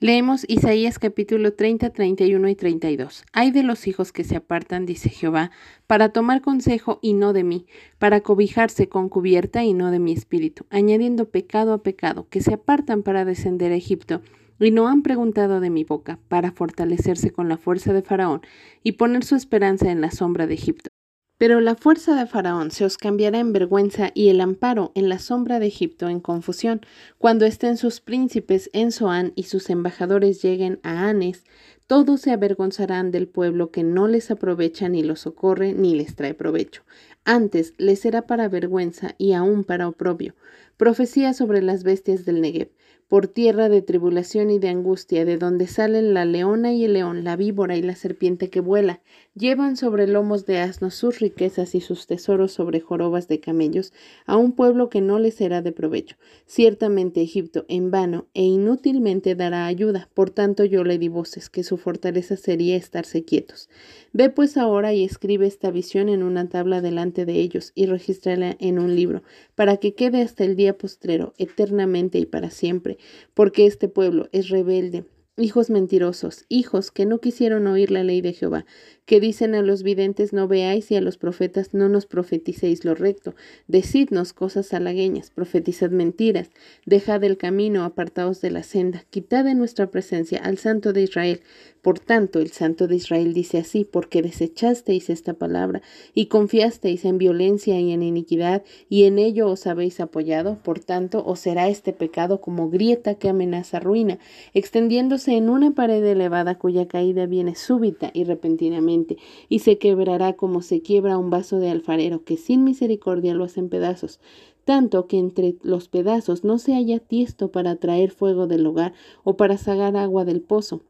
Leemos Isaías capítulo 30, 31 y 32. Hay de los hijos que se apartan, dice Jehová, para tomar consejo y no de mí, para cobijarse con cubierta y no de mi espíritu, añadiendo pecado a pecado, que se apartan para descender a Egipto, y no han preguntado de mi boca, para fortalecerse con la fuerza de Faraón y poner su esperanza en la sombra de Egipto. Pero la fuerza de Faraón se os cambiará en vergüenza y el amparo en la sombra de Egipto en confusión, cuando estén sus príncipes en Zoán y sus embajadores lleguen a Anes, todos se avergonzarán del pueblo que no les aprovecha ni los socorre ni les trae provecho. Antes les será para vergüenza y aún para oprobio. Profecía sobre las bestias del Negev por tierra de tribulación y de angustia, de donde salen la leona y el león, la víbora y la serpiente que vuela, llevan sobre lomos de asnos sus riquezas y sus tesoros sobre jorobas de camellos, a un pueblo que no les será de provecho. Ciertamente Egipto en vano e inútilmente dará ayuda, por tanto yo le di voces, que su fortaleza sería estarse quietos. Ve pues ahora y escribe esta visión en una tabla delante de ellos, y regístrala en un libro, para que quede hasta el día postrero, eternamente y para siempre porque este pueblo es rebelde, hijos mentirosos, hijos que no quisieron oír la ley de Jehová, que dicen a los videntes no veáis y a los profetas no nos profeticéis lo recto, decidnos cosas halagueñas, profetizad mentiras, dejad el camino, apartaos de la senda, quitad de nuestra presencia al Santo de Israel. Por tanto, el Santo de Israel dice así, porque desechasteis esta palabra y confiasteis en violencia y en iniquidad, y en ello os habéis apoyado, por tanto, os será este pecado como grieta que amenaza ruina, extendiéndose en una pared elevada cuya caída viene súbita y repentinamente y se quebrará como se quiebra un vaso de alfarero, que sin misericordia lo hacen pedazos, tanto que entre los pedazos no se haya tiesto para traer fuego del hogar o para sagar agua del pozo.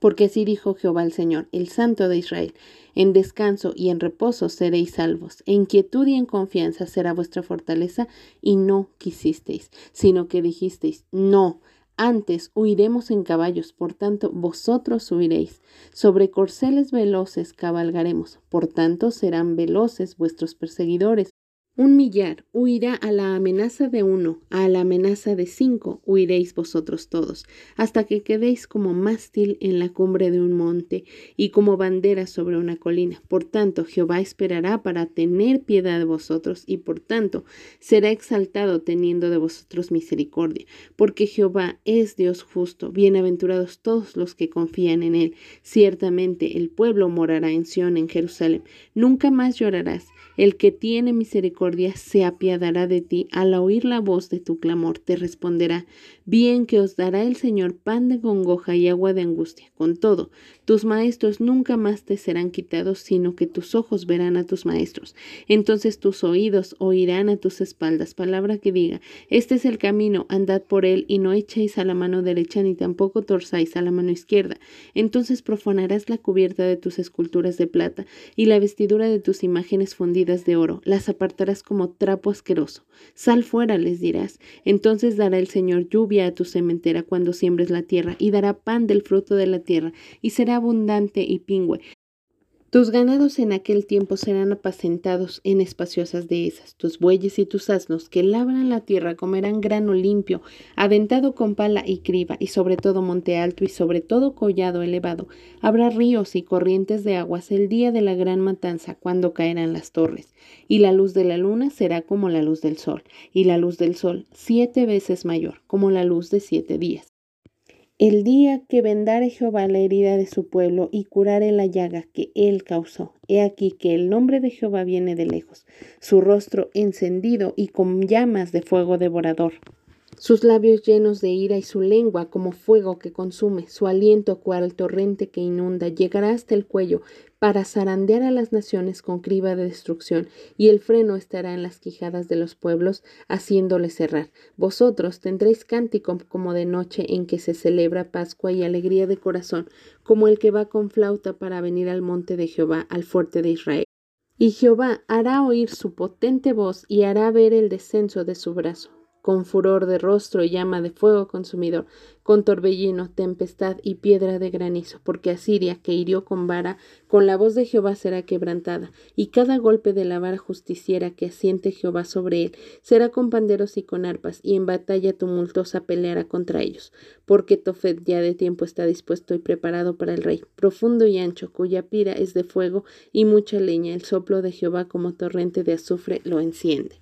Porque así dijo Jehová el Señor, el Santo de Israel, en descanso y en reposo seréis salvos, en quietud y en confianza será vuestra fortaleza, y no quisisteis, sino que dijisteis, no, antes huiremos en caballos, por tanto vosotros huiréis. Sobre corceles veloces cabalgaremos, por tanto serán veloces vuestros perseguidores. Un millar huirá a la amenaza de uno, a la amenaza de cinco huiréis vosotros todos, hasta que quedéis como mástil en la cumbre de un monte y como bandera sobre una colina. Por tanto, Jehová esperará para tener piedad de vosotros y por tanto será exaltado teniendo de vosotros misericordia, porque Jehová es Dios justo, bienaventurados todos los que confían en él. Ciertamente el pueblo morará en Sión, en Jerusalén. Nunca más llorarás. El que tiene misericordia se apiadará de ti, al oír la voz de tu clamor te responderá, bien que os dará el Señor pan de congoja y agua de angustia. Con todo, tus maestros nunca más te serán quitados, sino que tus ojos verán a tus maestros. Entonces tus oídos oirán a tus espaldas palabra que diga, este es el camino, andad por él y no echéis a la mano derecha ni tampoco torzáis a la mano izquierda. Entonces profanarás la cubierta de tus esculturas de plata y la vestidura de tus imágenes fundidas de oro, las apartarás como trapo asqueroso. Sal fuera, les dirás. Entonces dará el Señor lluvia a tu sementera cuando siembres la tierra, y dará pan del fruto de la tierra, y será abundante y pingüe. Tus ganados en aquel tiempo serán apacentados en espaciosas dehesas. Tus bueyes y tus asnos que labran la tierra comerán grano limpio, aventado con pala y criba, y sobre todo monte alto y sobre todo collado elevado. Habrá ríos y corrientes de aguas el día de la gran matanza, cuando caerán las torres. Y la luz de la luna será como la luz del sol, y la luz del sol siete veces mayor, como la luz de siete días. El día que vendare Jehová la herida de su pueblo y curare la llaga que él causó. He aquí que el nombre de Jehová viene de lejos, su rostro encendido y con llamas de fuego devorador sus labios llenos de ira y su lengua como fuego que consume, su aliento cual torrente que inunda, llegará hasta el cuello para zarandear a las naciones con criba de destrucción, y el freno estará en las quijadas de los pueblos, haciéndoles cerrar. Vosotros tendréis cántico como de noche en que se celebra Pascua y alegría de corazón, como el que va con flauta para venir al monte de Jehová, al fuerte de Israel. Y Jehová hará oír su potente voz y hará ver el descenso de su brazo con furor de rostro y llama de fuego consumidor, con torbellino, tempestad y piedra de granizo, porque Asiria, que hirió con vara, con la voz de Jehová será quebrantada, y cada golpe de la vara justiciera que asiente Jehová sobre él, será con panderos y con arpas, y en batalla tumultuosa peleará contra ellos, porque Tofet ya de tiempo está dispuesto y preparado para el rey, profundo y ancho, cuya pira es de fuego y mucha leña, el soplo de Jehová como torrente de azufre lo enciende.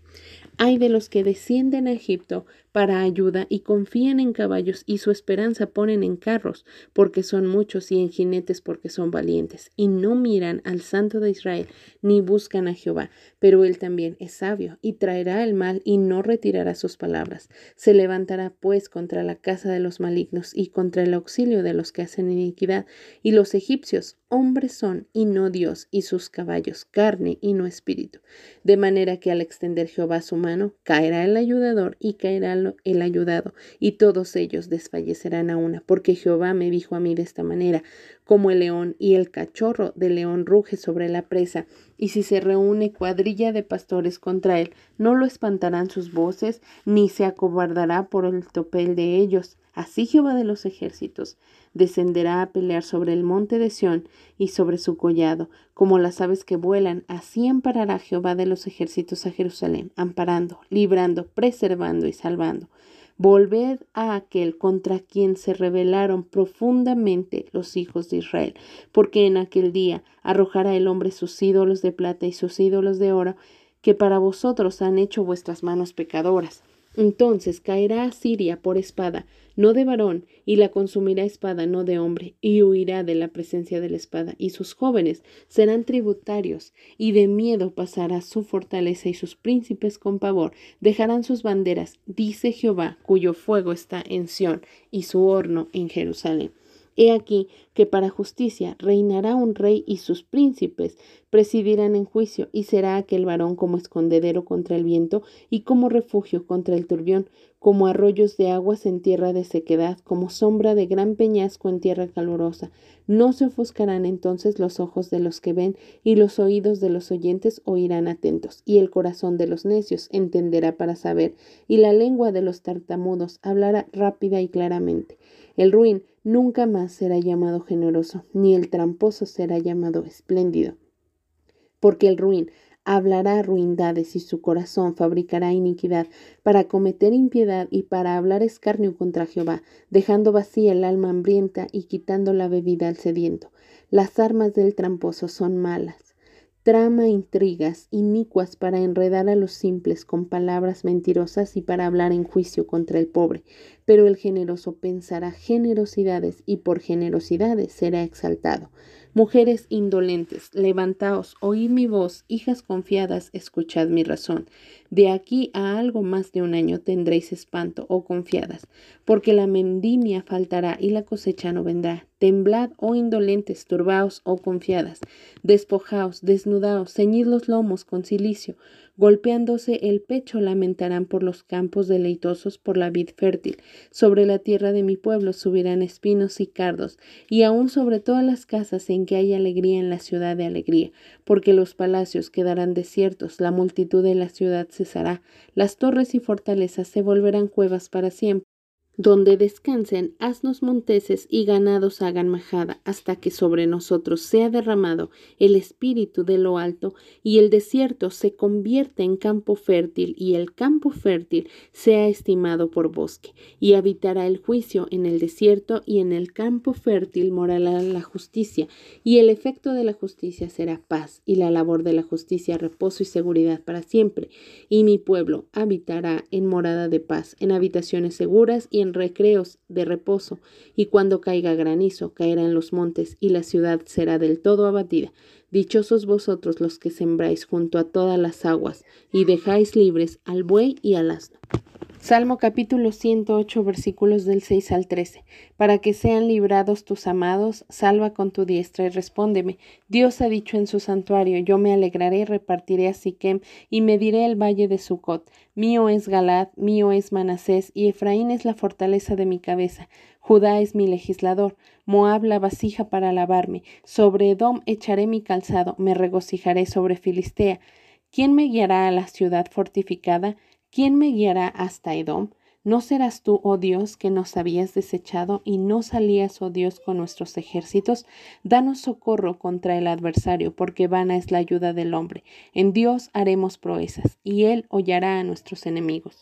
Hay de los que descienden a Egipto para ayuda y confían en caballos y su esperanza ponen en carros, porque son muchos y en jinetes porque son valientes, y no miran al Santo de Israel ni buscan a Jehová, pero él también es sabio y traerá el mal y no retirará sus palabras. Se levantará pues contra la casa de los malignos y contra el auxilio de los que hacen iniquidad, y los egipcios hombres son y no Dios, y sus caballos carne y no espíritu. De manera que al extender Jehová su mano, caerá el ayudador y caerá el ayudado, y todos ellos desfallecerán a una, porque Jehová me dijo a mí de esta manera, como el león y el cachorro del león ruge sobre la presa, y si se reúne cuadrilla de pastores contra él, no lo espantarán sus voces, ni se acobardará por el topel de ellos. Así Jehová de los ejércitos descenderá a pelear sobre el monte de Sión y sobre su collado, como las aves que vuelan, así amparará Jehová de los ejércitos a Jerusalén, amparando, librando, preservando y salvando. Volved a aquel contra quien se rebelaron profundamente los hijos de Israel, porque en aquel día arrojará el hombre sus ídolos de plata y sus ídolos de oro, que para vosotros han hecho vuestras manos pecadoras. Entonces caerá a Siria por espada, no de varón, y la consumirá espada, no de hombre, y huirá de la presencia de la espada, y sus jóvenes serán tributarios, y de miedo pasará su fortaleza, y sus príncipes con pavor dejarán sus banderas, dice Jehová, cuyo fuego está en Sión, y su horno en Jerusalén. He aquí que para justicia reinará un rey y sus príncipes presidirán en juicio, y será aquel varón como escondedero contra el viento y como refugio contra el turbión, como arroyos de aguas en tierra de sequedad, como sombra de gran peñasco en tierra calurosa. No se ofuscarán entonces los ojos de los que ven, y los oídos de los oyentes oirán atentos, y el corazón de los necios entenderá para saber, y la lengua de los tartamudos hablará rápida y claramente. El ruin nunca más será llamado generoso, ni el tramposo será llamado espléndido. Porque el ruin hablará ruindades y su corazón fabricará iniquidad para cometer impiedad y para hablar escarnio contra Jehová, dejando vacía el alma hambrienta y quitando la bebida al sediento. Las armas del tramposo son malas trama intrigas inicuas para enredar a los simples con palabras mentirosas y para hablar en juicio contra el pobre. Pero el generoso pensará generosidades y por generosidades será exaltado. Mujeres indolentes, levantaos, oíd mi voz, hijas confiadas, escuchad mi razón. De aquí a algo más de un año tendréis espanto, oh confiadas, porque la mendimia faltará y la cosecha no vendrá. Temblad, oh indolentes, turbaos, oh confiadas, despojaos, desnudaos, ceñid los lomos con cilicio, Golpeándose el pecho lamentarán por los campos deleitosos por la vid fértil. Sobre la tierra de mi pueblo subirán espinos y cardos, y aún sobre todas las casas que hay alegría en la ciudad de alegría, porque los palacios quedarán desiertos, la multitud de la ciudad cesará, las torres y fortalezas se volverán cuevas para siempre donde descansen asnos monteses y ganados hagan majada, hasta que sobre nosotros sea derramado el espíritu de lo alto, y el desierto se convierta en campo fértil, y el campo fértil sea estimado por bosque, y habitará el juicio en el desierto, y en el campo fértil morará la justicia, y el efecto de la justicia será paz, y la labor de la justicia reposo y seguridad para siempre, y mi pueblo habitará en morada de paz, en habitaciones seguras y en recreos de reposo, y cuando caiga granizo, caerá en los montes, y la ciudad será del todo abatida. Dichosos vosotros los que sembráis junto a todas las aguas, y dejáis libres al buey y al asno. Salmo capítulo 108 versículos del 6 al 13. Para que sean librados tus amados, salva con tu diestra y respóndeme. Dios ha dicho en su santuario, yo me alegraré, repartiré a Siquem y mediré el valle de Sucot. Mío es Galad, mío es Manasés, y Efraín es la fortaleza de mi cabeza. Judá es mi legislador, Moab la vasija para lavarme. Sobre Edom echaré mi calzado, me regocijaré sobre Filistea. ¿Quién me guiará a la ciudad fortificada? ¿quién me guiará hasta Edom? ¿No serás tú, oh Dios, que nos habías desechado y no salías, oh Dios, con nuestros ejércitos? Danos socorro contra el adversario, porque vana es la ayuda del hombre. En Dios haremos proezas, y Él hollará a nuestros enemigos.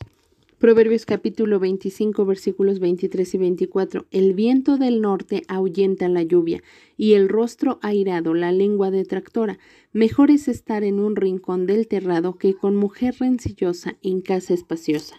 Proverbios capítulo 25 versículos 23 y 24. El viento del norte ahuyenta la lluvia, y el rostro airado la lengua detractora. Mejor es estar en un rincón del terrado que con mujer rencillosa en casa espaciosa.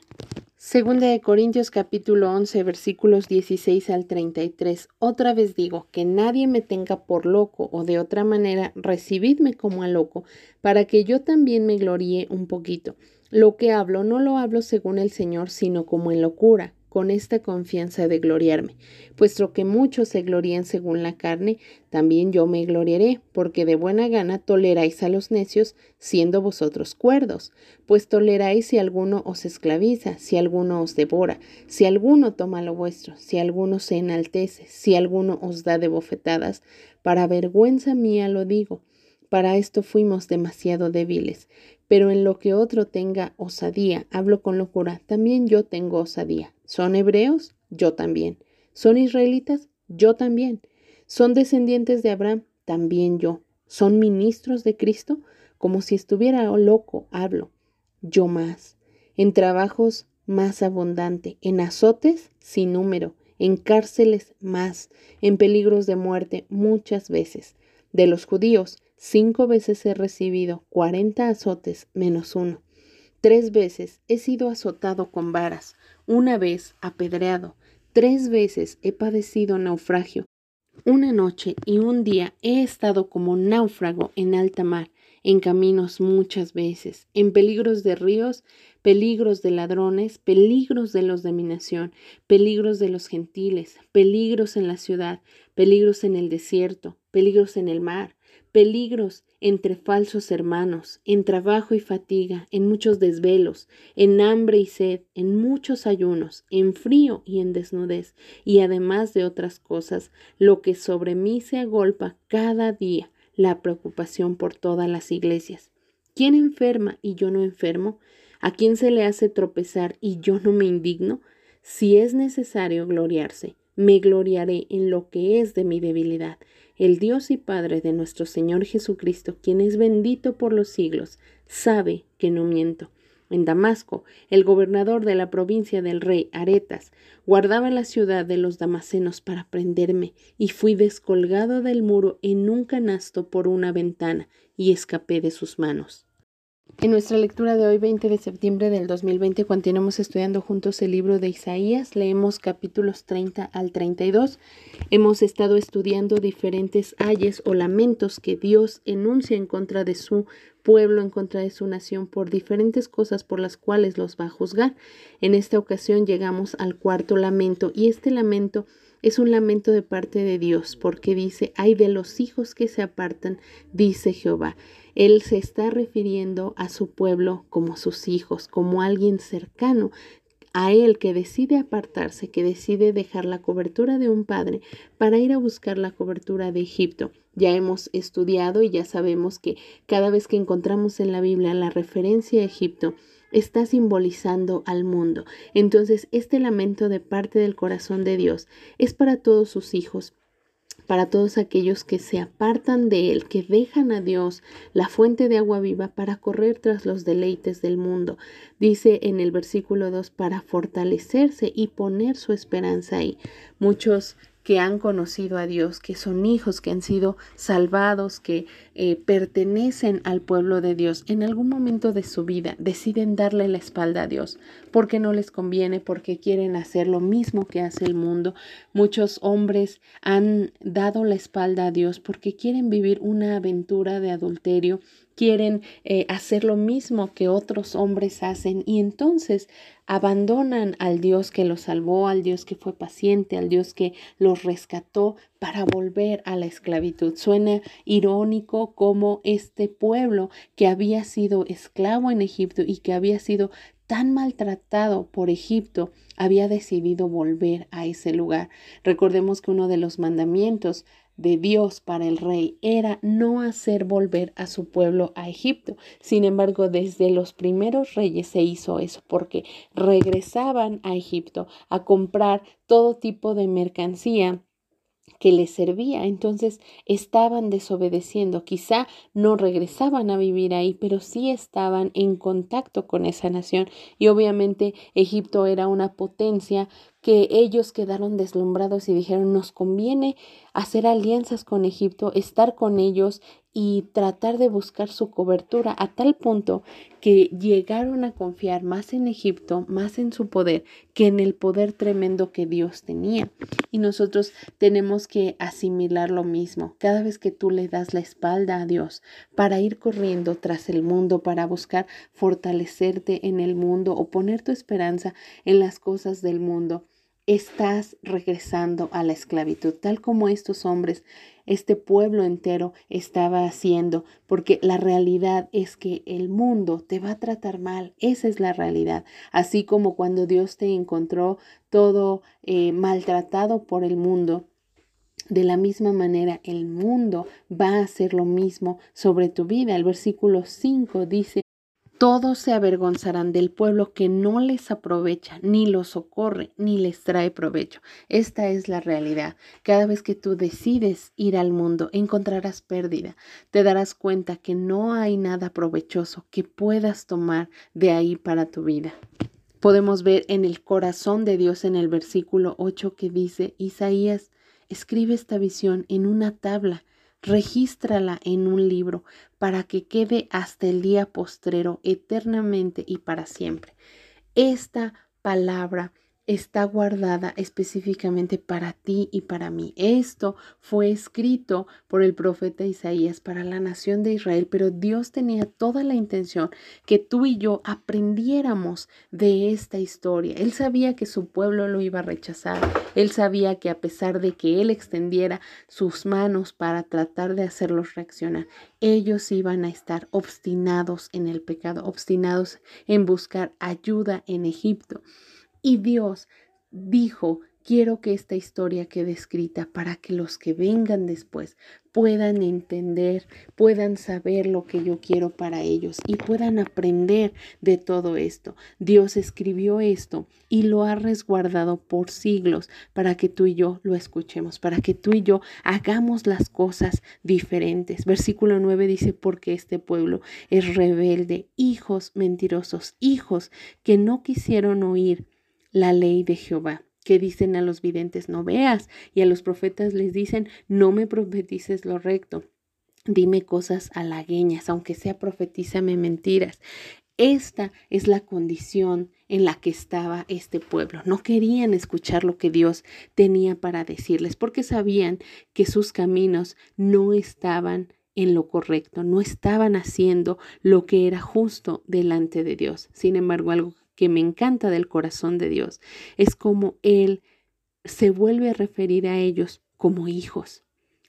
Segunda de Corintios capítulo 11 versículos 16 al 33. Otra vez digo, que nadie me tenga por loco o de otra manera recibidme como a loco, para que yo también me gloríe un poquito. Lo que hablo no lo hablo según el Señor, sino como en locura, con esta confianza de gloriarme. Puesto que muchos se glorían según la carne, también yo me gloriaré, porque de buena gana toleráis a los necios, siendo vosotros cuerdos. Pues toleráis si alguno os esclaviza, si alguno os devora, si alguno toma lo vuestro, si alguno se enaltece, si alguno os da de bofetadas. Para vergüenza mía lo digo. Para esto fuimos demasiado débiles. Pero en lo que otro tenga osadía, hablo con locura, también yo tengo osadía. ¿Son hebreos? Yo también. ¿Son israelitas? Yo también. ¿Son descendientes de Abraham? También yo. ¿Son ministros de Cristo? Como si estuviera loco, hablo. Yo más. En trabajos más abundante, en azotes sin número, en cárceles más, en peligros de muerte muchas veces. De los judíos, cinco veces he recibido cuarenta azotes menos uno. Tres veces he sido azotado con varas, una vez apedreado, tres veces he padecido naufragio. Una noche y un día he estado como náufrago en alta mar, en caminos muchas veces, en peligros de ríos, peligros de ladrones, peligros de los de mi nación, peligros de los gentiles, peligros en la ciudad, peligros en el desierto, peligros en el mar, peligros entre falsos hermanos, en trabajo y fatiga, en muchos desvelos, en hambre y sed, en muchos ayunos, en frío y en desnudez, y además de otras cosas, lo que sobre mí se agolpa cada día, la preocupación por todas las iglesias. ¿Quién enferma y yo no enfermo? ¿A quién se le hace tropezar y yo no me indigno? Si es necesario gloriarse, me gloriaré en lo que es de mi debilidad el Dios y Padre de nuestro Señor Jesucristo, quien es bendito por los siglos, sabe que no miento. En Damasco, el gobernador de la provincia del rey Aretas guardaba la ciudad de los damasenos para prenderme, y fui descolgado del muro en un canasto por una ventana, y escapé de sus manos. En nuestra lectura de hoy, 20 de septiembre del 2020, continuamos estudiando juntos el libro de Isaías. Leemos capítulos 30 al 32. Hemos estado estudiando diferentes ayes o lamentos que Dios enuncia en contra de su pueblo, en contra de su nación, por diferentes cosas por las cuales los va a juzgar. En esta ocasión llegamos al cuarto lamento y este lamento es un lamento de parte de Dios, porque dice, hay de los hijos que se apartan, dice Jehová. Él se está refiriendo a su pueblo como sus hijos, como alguien cercano a él que decide apartarse, que decide dejar la cobertura de un padre para ir a buscar la cobertura de Egipto. Ya hemos estudiado y ya sabemos que cada vez que encontramos en la Biblia la referencia a Egipto, está simbolizando al mundo. Entonces, este lamento de parte del corazón de Dios es para todos sus hijos, para todos aquellos que se apartan de Él, que dejan a Dios, la fuente de agua viva, para correr tras los deleites del mundo. Dice en el versículo 2, para fortalecerse y poner su esperanza ahí. Muchos que han conocido a Dios, que son hijos, que han sido salvados, que eh, pertenecen al pueblo de Dios, en algún momento de su vida deciden darle la espalda a Dios, porque no les conviene, porque quieren hacer lo mismo que hace el mundo. Muchos hombres han dado la espalda a Dios porque quieren vivir una aventura de adulterio, quieren eh, hacer lo mismo que otros hombres hacen y entonces abandonan al Dios que los salvó, al Dios que fue paciente, al Dios que los rescató para volver a la esclavitud. Suena irónico como este pueblo que había sido esclavo en Egipto y que había sido tan maltratado por Egipto, había decidido volver a ese lugar. Recordemos que uno de los mandamientos de Dios para el rey era no hacer volver a su pueblo a Egipto. Sin embargo, desde los primeros reyes se hizo eso porque regresaban a Egipto a comprar todo tipo de mercancía que les servía. Entonces estaban desobedeciendo. Quizá no regresaban a vivir ahí, pero sí estaban en contacto con esa nación. Y obviamente Egipto era una potencia que ellos quedaron deslumbrados y dijeron, nos conviene hacer alianzas con Egipto, estar con ellos y tratar de buscar su cobertura a tal punto que llegaron a confiar más en Egipto, más en su poder, que en el poder tremendo que Dios tenía. Y nosotros tenemos que asimilar lo mismo. Cada vez que tú le das la espalda a Dios para ir corriendo tras el mundo, para buscar fortalecerte en el mundo o poner tu esperanza en las cosas del mundo, estás regresando a la esclavitud, tal como estos hombres, este pueblo entero estaba haciendo, porque la realidad es que el mundo te va a tratar mal, esa es la realidad, así como cuando Dios te encontró todo eh, maltratado por el mundo. De la misma manera, el mundo va a hacer lo mismo sobre tu vida. El versículo 5 dice, todos se avergonzarán del pueblo que no les aprovecha, ni los socorre, ni les trae provecho. Esta es la realidad. Cada vez que tú decides ir al mundo, encontrarás pérdida. Te darás cuenta que no hay nada provechoso que puedas tomar de ahí para tu vida. Podemos ver en el corazón de Dios en el versículo 8 que dice, Isaías, escribe esta visión en una tabla regístrala en un libro para que quede hasta el día postrero, eternamente y para siempre. Esta palabra está guardada específicamente para ti y para mí. Esto fue escrito por el profeta Isaías para la nación de Israel, pero Dios tenía toda la intención que tú y yo aprendiéramos de esta historia. Él sabía que su pueblo lo iba a rechazar. Él sabía que a pesar de que Él extendiera sus manos para tratar de hacerlos reaccionar, ellos iban a estar obstinados en el pecado, obstinados en buscar ayuda en Egipto. Y Dios dijo, quiero que esta historia quede escrita para que los que vengan después puedan entender, puedan saber lo que yo quiero para ellos y puedan aprender de todo esto. Dios escribió esto y lo ha resguardado por siglos para que tú y yo lo escuchemos, para que tú y yo hagamos las cosas diferentes. Versículo 9 dice, porque este pueblo es rebelde, hijos mentirosos, hijos que no quisieron oír la ley de Jehová que dicen a los videntes no veas y a los profetas les dicen no me profetices lo recto. Dime cosas halagueñas, aunque sea profetízame mentiras. Esta es la condición en la que estaba este pueblo. No querían escuchar lo que Dios tenía para decirles porque sabían que sus caminos no estaban en lo correcto, no estaban haciendo lo que era justo delante de Dios. Sin embargo, algo que me encanta del corazón de Dios es como Él se vuelve a referir a ellos como hijos.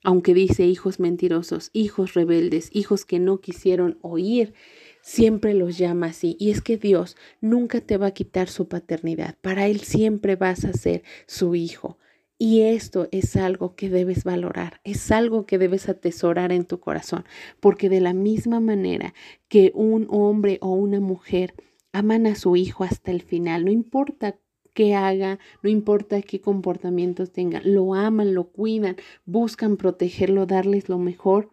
Aunque dice hijos mentirosos, hijos rebeldes, hijos que no quisieron oír, siempre los llama así. Y es que Dios nunca te va a quitar su paternidad. Para Él siempre vas a ser su hijo. Y esto es algo que debes valorar, es algo que debes atesorar en tu corazón, porque de la misma manera que un hombre o una mujer aman a su hijo hasta el final, no importa qué haga, no importa qué comportamientos tenga, lo aman, lo cuidan, buscan protegerlo, darles lo mejor.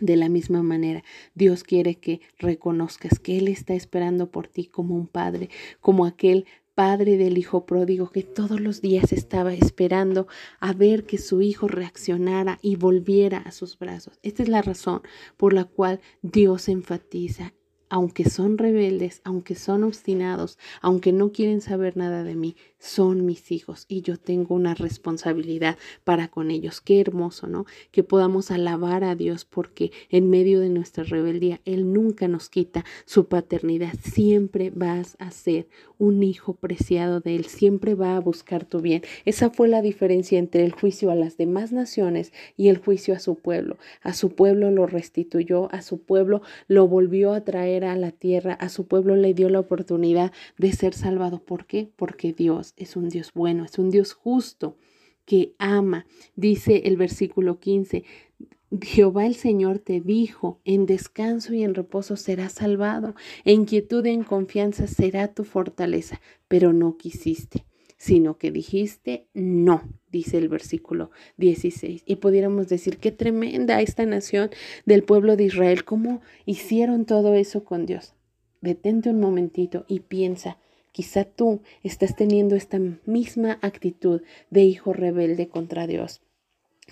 De la misma manera, Dios quiere que reconozcas que Él está esperando por ti como un padre, como aquel padre del hijo pródigo que todos los días estaba esperando a ver que su hijo reaccionara y volviera a sus brazos. Esta es la razón por la cual Dios enfatiza aunque son rebeldes, aunque son obstinados, aunque no quieren saber nada de mí, son mis hijos y yo tengo una responsabilidad para con ellos. Qué hermoso, ¿no? Que podamos alabar a Dios porque en medio de nuestra rebeldía Él nunca nos quita su paternidad. Siempre vas a ser un hijo preciado de Él, siempre va a buscar tu bien. Esa fue la diferencia entre el juicio a las demás naciones y el juicio a su pueblo. A su pueblo lo restituyó, a su pueblo lo volvió a traer a la tierra, a su pueblo le dio la oportunidad de ser salvado. ¿Por qué? Porque Dios es un Dios bueno, es un Dios justo que ama. Dice el versículo 15, Jehová el Señor te dijo, en descanso y en reposo serás salvado, en quietud y en confianza será tu fortaleza, pero no quisiste sino que dijiste no, dice el versículo 16. Y pudiéramos decir, qué tremenda esta nación del pueblo de Israel, cómo hicieron todo eso con Dios. Detente un momentito y piensa, quizá tú estás teniendo esta misma actitud de hijo rebelde contra Dios.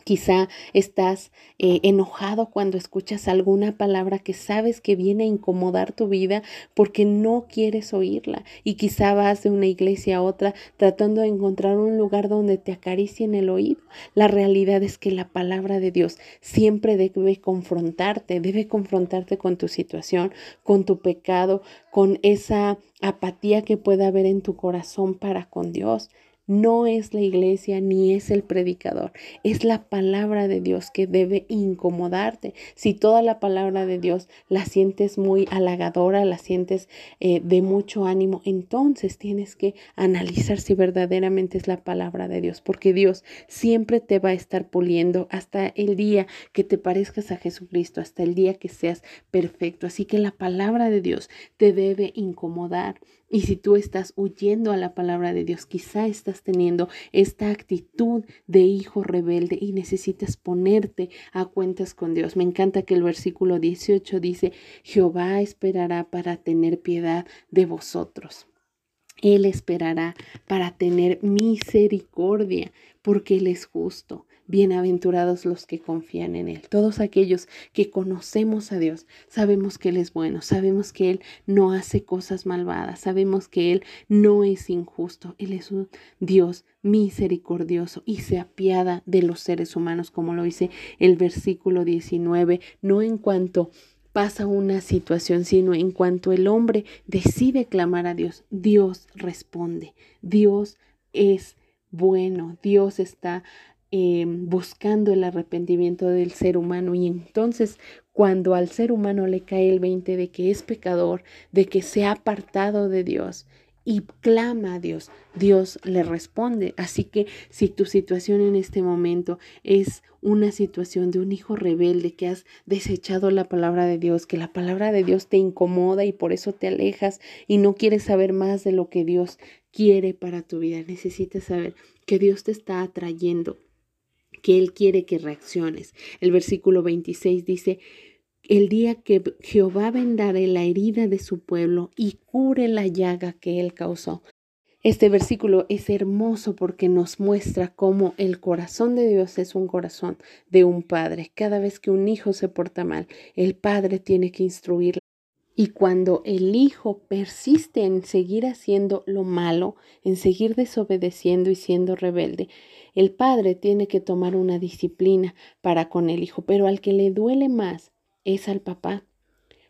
Quizá estás eh, enojado cuando escuchas alguna palabra que sabes que viene a incomodar tu vida porque no quieres oírla. Y quizá vas de una iglesia a otra tratando de encontrar un lugar donde te acaricien el oído. La realidad es que la palabra de Dios siempre debe confrontarte, debe confrontarte con tu situación, con tu pecado, con esa apatía que pueda haber en tu corazón para con Dios. No es la iglesia ni es el predicador, es la palabra de Dios que debe incomodarte. Si toda la palabra de Dios la sientes muy halagadora, la sientes eh, de mucho ánimo, entonces tienes que analizar si verdaderamente es la palabra de Dios, porque Dios siempre te va a estar puliendo hasta el día que te parezcas a Jesucristo, hasta el día que seas perfecto. Así que la palabra de Dios te debe incomodar. Y si tú estás huyendo a la palabra de Dios, quizá estás teniendo esta actitud de hijo rebelde y necesitas ponerte a cuentas con Dios. Me encanta que el versículo 18 dice, Jehová esperará para tener piedad de vosotros. Él esperará para tener misericordia, porque Él es justo. Bienaventurados los que confían en Él. Todos aquellos que conocemos a Dios, sabemos que Él es bueno, sabemos que Él no hace cosas malvadas, sabemos que Él no es injusto, Él es un Dios misericordioso y se apiada de los seres humanos, como lo dice el versículo 19, no en cuanto pasa una situación, sino en cuanto el hombre decide clamar a Dios, Dios responde, Dios es bueno, Dios está Em, buscando el arrepentimiento del ser humano y entonces cuando al ser humano le cae el 20 de que es pecador, de que se ha apartado de Dios y clama a Dios, Dios le responde. Así que si tu situación en este momento es una situación de un hijo rebelde que has desechado la palabra de Dios, que la palabra de Dios te incomoda y por eso te alejas y no quieres saber más de lo que Dios quiere para tu vida, necesitas saber que Dios te está atrayendo que Él quiere que reacciones. El versículo 26 dice, el día que Jehová vendare la herida de su pueblo y cure la llaga que Él causó. Este versículo es hermoso porque nos muestra cómo el corazón de Dios es un corazón de un padre. Cada vez que un hijo se porta mal, el padre tiene que instruir. Y cuando el hijo persiste en seguir haciendo lo malo, en seguir desobedeciendo y siendo rebelde, el padre tiene que tomar una disciplina para con el hijo, pero al que le duele más es al papá,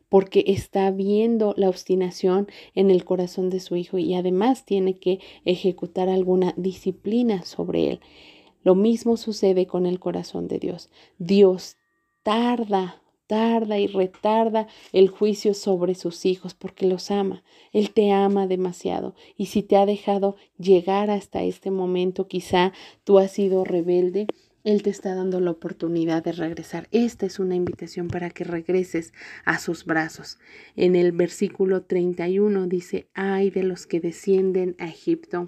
porque está viendo la obstinación en el corazón de su hijo y además tiene que ejecutar alguna disciplina sobre él. Lo mismo sucede con el corazón de Dios. Dios tarda tarda y retarda el juicio sobre sus hijos porque los ama. Él te ama demasiado y si te ha dejado llegar hasta este momento, quizá tú has sido rebelde, Él te está dando la oportunidad de regresar. Esta es una invitación para que regreses a sus brazos. En el versículo 31 dice, ay de los que descienden a Egipto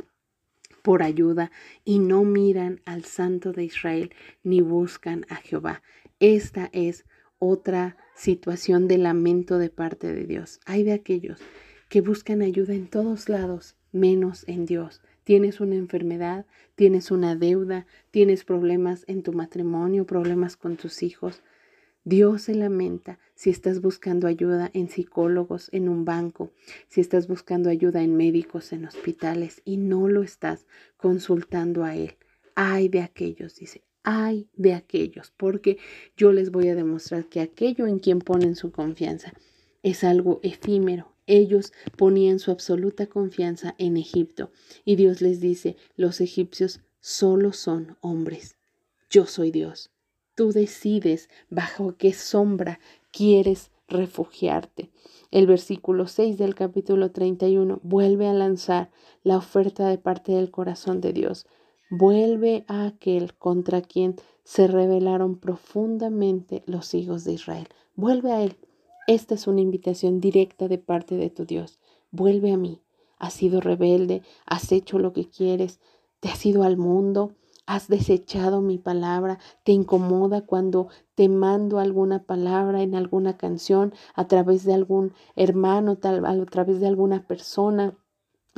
por ayuda y no miran al Santo de Israel ni buscan a Jehová. Esta es otra situación de lamento de parte de Dios. Hay de aquellos que buscan ayuda en todos lados, menos en Dios. Tienes una enfermedad, tienes una deuda, tienes problemas en tu matrimonio, problemas con tus hijos. Dios se lamenta si estás buscando ayuda en psicólogos, en un banco, si estás buscando ayuda en médicos, en hospitales y no lo estás consultando a Él. Ay de aquellos, dice, ay de aquellos, porque yo les voy a demostrar que aquello en quien ponen su confianza es algo efímero. Ellos ponían su absoluta confianza en Egipto y Dios les dice, los egipcios solo son hombres. Yo soy Dios. Tú decides bajo qué sombra quieres refugiarte. El versículo 6 del capítulo 31 vuelve a lanzar la oferta de parte del corazón de Dios. Vuelve a aquel contra quien se rebelaron profundamente los hijos de Israel. Vuelve a Él. Esta es una invitación directa de parte de tu Dios. Vuelve a mí. Has sido rebelde, has hecho lo que quieres, te has ido al mundo, has desechado mi palabra, te incomoda cuando te mando alguna palabra en alguna canción a través de algún hermano, tal, a través de alguna persona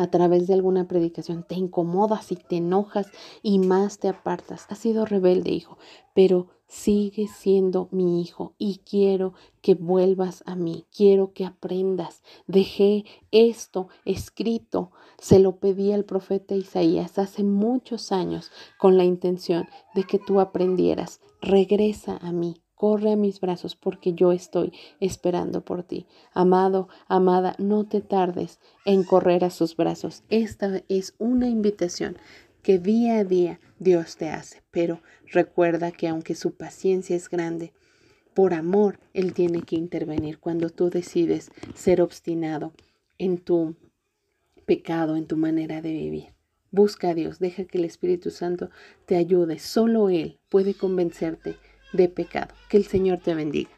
a través de alguna predicación, te incomodas y te enojas y más te apartas. Has sido rebelde, hijo, pero sigue siendo mi hijo y quiero que vuelvas a mí, quiero que aprendas. Dejé esto escrito, se lo pedí al profeta Isaías hace muchos años con la intención de que tú aprendieras. Regresa a mí, corre a mis brazos porque yo estoy esperando por ti. Amado, amada, no te tardes en correr a sus brazos. Esta es una invitación que día a día Dios te hace, pero recuerda que aunque su paciencia es grande, por amor Él tiene que intervenir cuando tú decides ser obstinado en tu pecado, en tu manera de vivir. Busca a Dios, deja que el Espíritu Santo te ayude. Solo Él puede convencerte de pecado. Que el Señor te bendiga.